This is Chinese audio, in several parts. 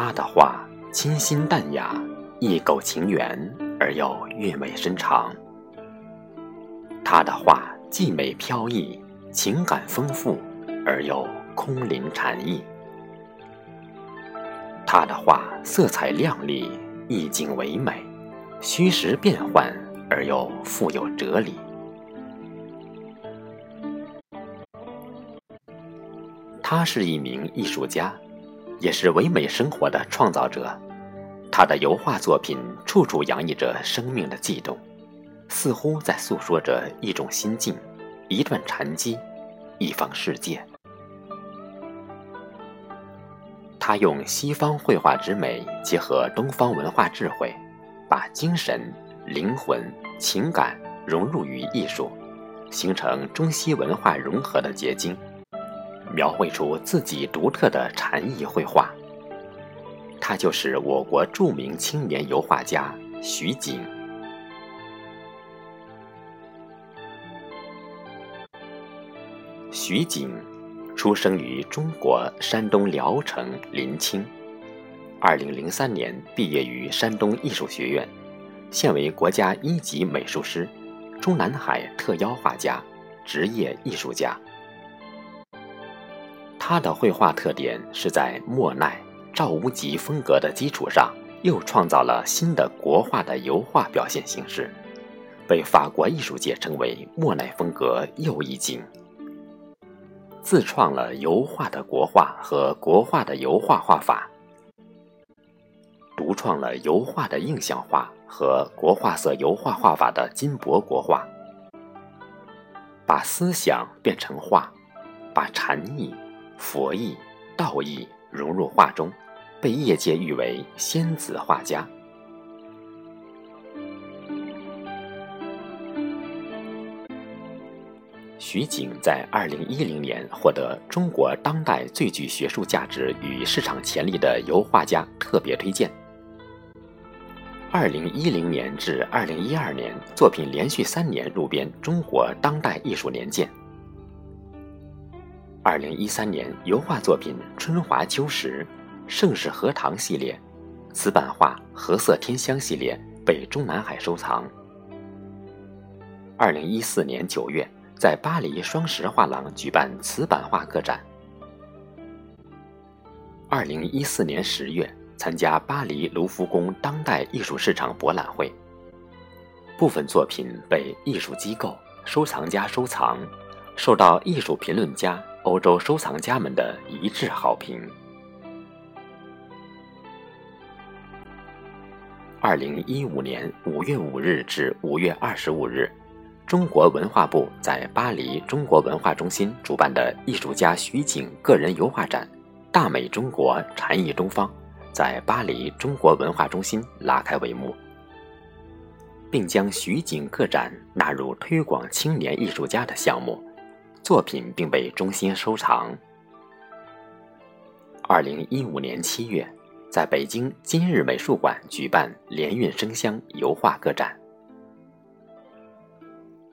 他的话清新淡雅，意构情缘而又韵味深长。他的画既美飘逸，情感丰富而又空灵禅意。他的画色彩亮丽，意境唯美，虚实变幻而又富有哲理。他是一名艺术家，也是唯美生活的创造者。他的油画作品处处洋溢着生命的悸动。似乎在诉说着一种心境，一段禅机，一方世界。他用西方绘画之美结合东方文化智慧，把精神、灵魂、情感融入于艺术，形成中西文化融合的结晶，描绘出自己独特的禅意绘画。他就是我国著名青年油画家徐景。徐景，出生于中国山东聊城临清。二零零三年毕业于山东艺术学院，现为国家一级美术师、中南海特邀画家、职业艺术家。他的绘画特点是在莫奈、赵无极风格的基础上，又创造了新的国画的油画表现形式，被法国艺术界称为莫奈风格又一景。自创了油画的国画和国画的油画画法，独创了油画的印象画和国画色油画画法的金箔国画，把思想变成画，把禅意、佛意、道义融入画中，被业界誉为仙子画家。徐景在二零一零年获得中国当代最具学术价值与市场潜力的油画家特别推荐。二零一零年至二零一二年，作品连续三年入编中国当代艺术年鉴。二零一三年，油画作品《春华秋实》《盛世荷塘》系列，瓷版画《荷色天香》系列被中南海收藏。二零一四年九月。在巴黎双石画廊举办瓷版画个展。二零一四年十月，参加巴黎卢浮宫当代艺术市场博览会。部分作品被艺术机构、收藏家收藏，受到艺术评论家、欧洲收藏家们的一致好评。二零一五年五月五日至五月二十五日。中国文化部在巴黎中国文化中心主办的艺术家徐景个人油画展“大美中国，禅意东方”在巴黎中国文化中心拉开帷幕，并将徐景个展纳入推广青年艺术家的项目，作品并被中心收藏。二零一五年七月，在北京今日美术馆举办“连韵生香”油画个展。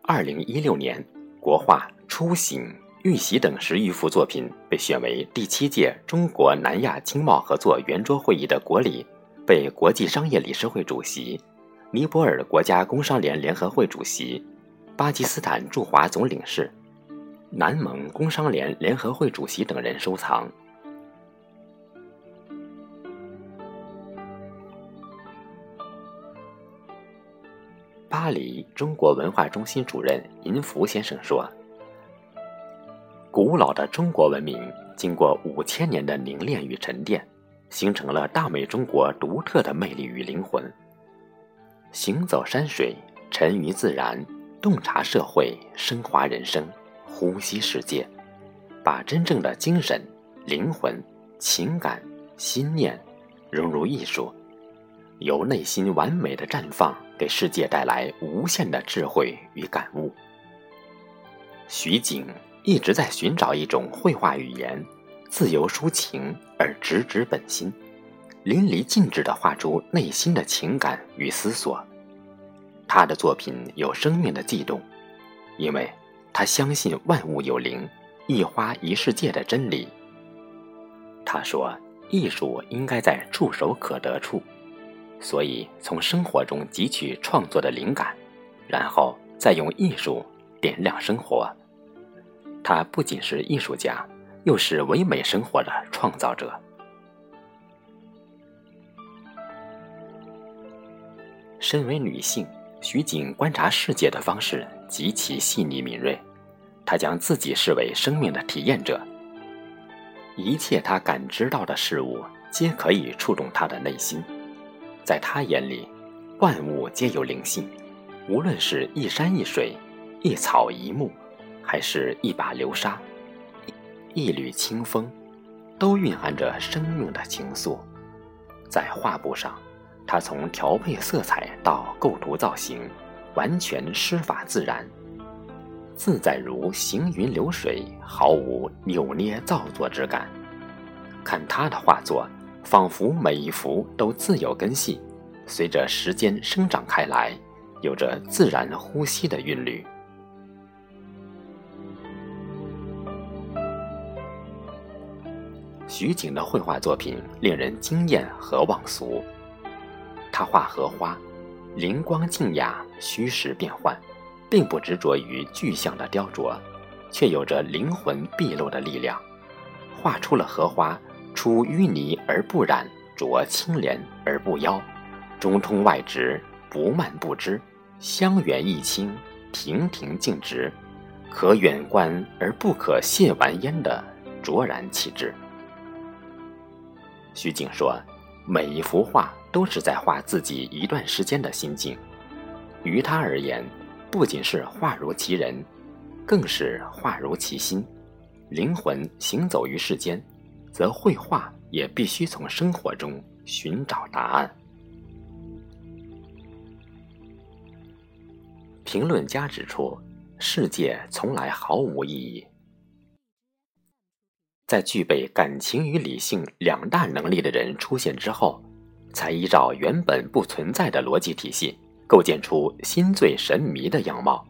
二零一六年，国画《初醒》《玉玺》等十余幅作品被选为第七届中国南亚经贸合作圆桌会议的国礼，被国际商业理事会主席、尼泊尔国家工商联联合会主席、巴基斯坦驻华总领事、南蒙工商联联合会主席等人收藏。巴黎中国文化中心主任银福先生说：“古老的中国文明经过五千年的凝练与沉淀，形成了大美中国独特的魅力与灵魂。行走山水，沉于自然，洞察社会，升华人生，呼吸世界，把真正的精神、灵魂、情感、心念融入艺术，由内心完美的绽放。”给世界带来无限的智慧与感悟。徐景一直在寻找一种绘画语言，自由抒情而直指本心，淋漓尽致地画出内心的情感与思索。他的作品有生命的悸动，因为他相信万物有灵，一花一世界的真理。他说：“艺术应该在触手可得处，所以从生活中汲取创作的灵感，然后再用艺术点亮生活。他不仅是艺术家，又是唯美生活的创造者。身为女性，徐景观察世界的方式极其细腻敏锐。他将自己视为生命的体验者，一切他感知到的事物皆可以触动他的内心。在他眼里，万物皆有灵性，无论是一山一水、一草一木，还是一把流沙、一缕清风，都蕴含着生命的情愫。在画布上。他从调配色彩到构图造型，完全师法自然，自在如行云流水，毫无扭捏造作之感。看他的画作，仿佛每一幅都自有根系，随着时间生长开来，有着自然呼吸的韵律。徐景的绘画作品令人惊艳和忘俗。他画荷花，灵光静雅，虚实变幻，并不执着于具象的雕琢，却有着灵魂毕露的力量。画出了荷花，出淤泥而不染，濯清涟而不妖，中通外直，不蔓不枝，香远益清，亭亭净植，可远观而不可亵玩焉的卓然气质。徐景说：“每一幅画。”都是在画自己一段时间的心境，于他而言，不仅是画如其人，更是画如其心。灵魂行走于世间，则绘画也必须从生活中寻找答案。评论家指出，世界从来毫无意义。在具备感情与理性两大能力的人出现之后。才依照原本不存在的逻辑体系，构建出心醉神迷的样貌。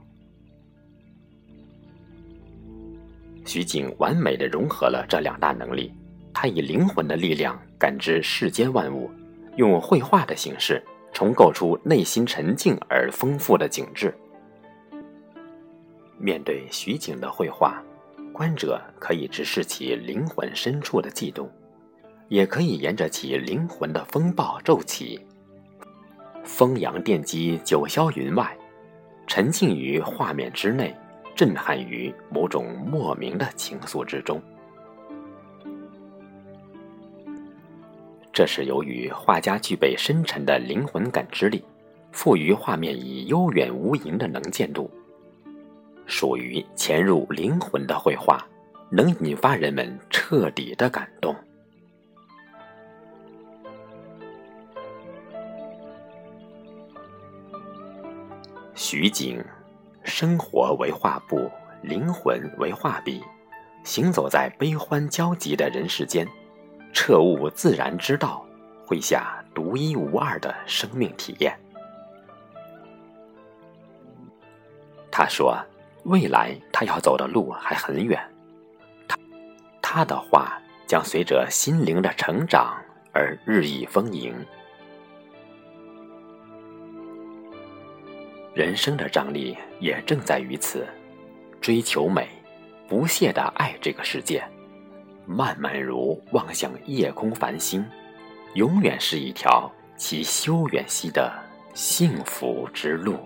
徐景完美的融合了这两大能力，他以灵魂的力量感知世间万物，用绘画的形式重构出内心沉静而丰富的景致。面对徐景的绘画，观者可以直视其灵魂深处的悸动。也可以沿着其灵魂的风暴骤起，风扬电击，九霄云外，沉浸于画面之内，震撼于某种莫名的情愫之中。这是由于画家具备深沉的灵魂感知力，赋予画面以悠远无垠的能见度，属于潜入灵魂的绘画，能引发人们彻底的感动。徐景，生活为画布，灵魂为画笔，行走在悲欢交集的人世间，彻悟自然之道，绘下独一无二的生命体验。他说：“未来他要走的路还很远，他他的画将随着心灵的成长而日益丰盈。”人生的张力也正在于此，追求美，不懈的爱这个世界，漫漫如望向夜空繁星，永远是一条其修远兮的幸福之路。